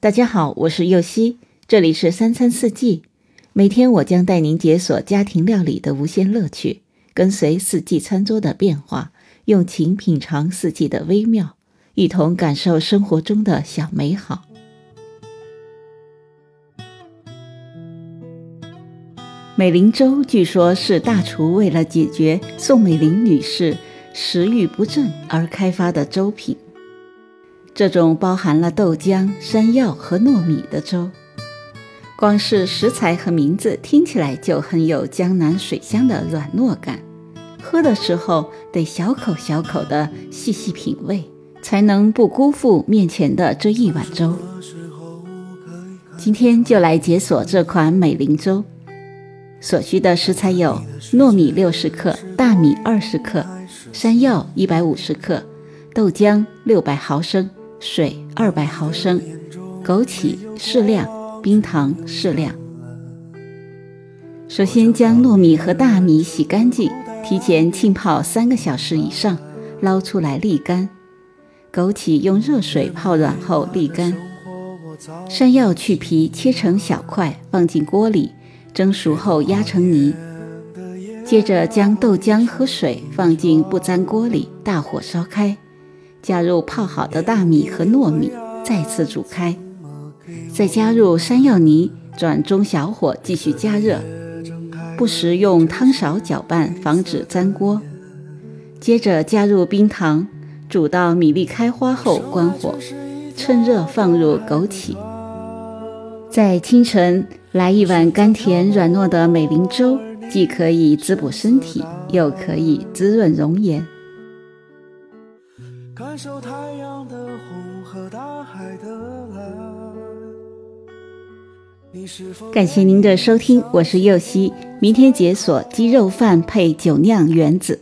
大家好，我是右希，这里是三餐四季。每天我将带您解锁家庭料理的无限乐趣，跟随四季餐桌的变化，用情品尝四季的微妙，一同感受生活中的小美好。美龄粥据说是大厨为了解决宋美龄女士食欲不振而开发的粥品。这种包含了豆浆、山药和糯米的粥，光是食材和名字听起来就很有江南水乡的软糯感。喝的时候得小口小口的细细品味，才能不辜负面前的这一碗粥。今天就来解锁这款美龄粥。所需的食材有糯米六十克、大米二十克、山药一百五十克、豆浆六百毫升。水二百毫升，枸杞适量，冰糖适量。首先将糯米和大米洗干净，提前浸泡三个小时以上，捞出来沥干。枸杞用热水泡软后沥干。山药去皮切成小块，放进锅里蒸熟后压成泥。接着将豆浆和水放进不粘锅里，大火烧开。加入泡好的大米和糯米，再次煮开，再加入山药泥，转中小火继续加热，不时用汤勺搅拌，防止粘锅。接着加入冰糖，煮到米粒开花后关火，趁热放入枸杞。在清晨来一碗甘甜软糯的美龄粥，既可以滋补身体，又可以滋润容颜。感受太阳的红和大海的蓝。感谢您的收听，我是右希，明天解锁鸡肉饭配酒酿圆子。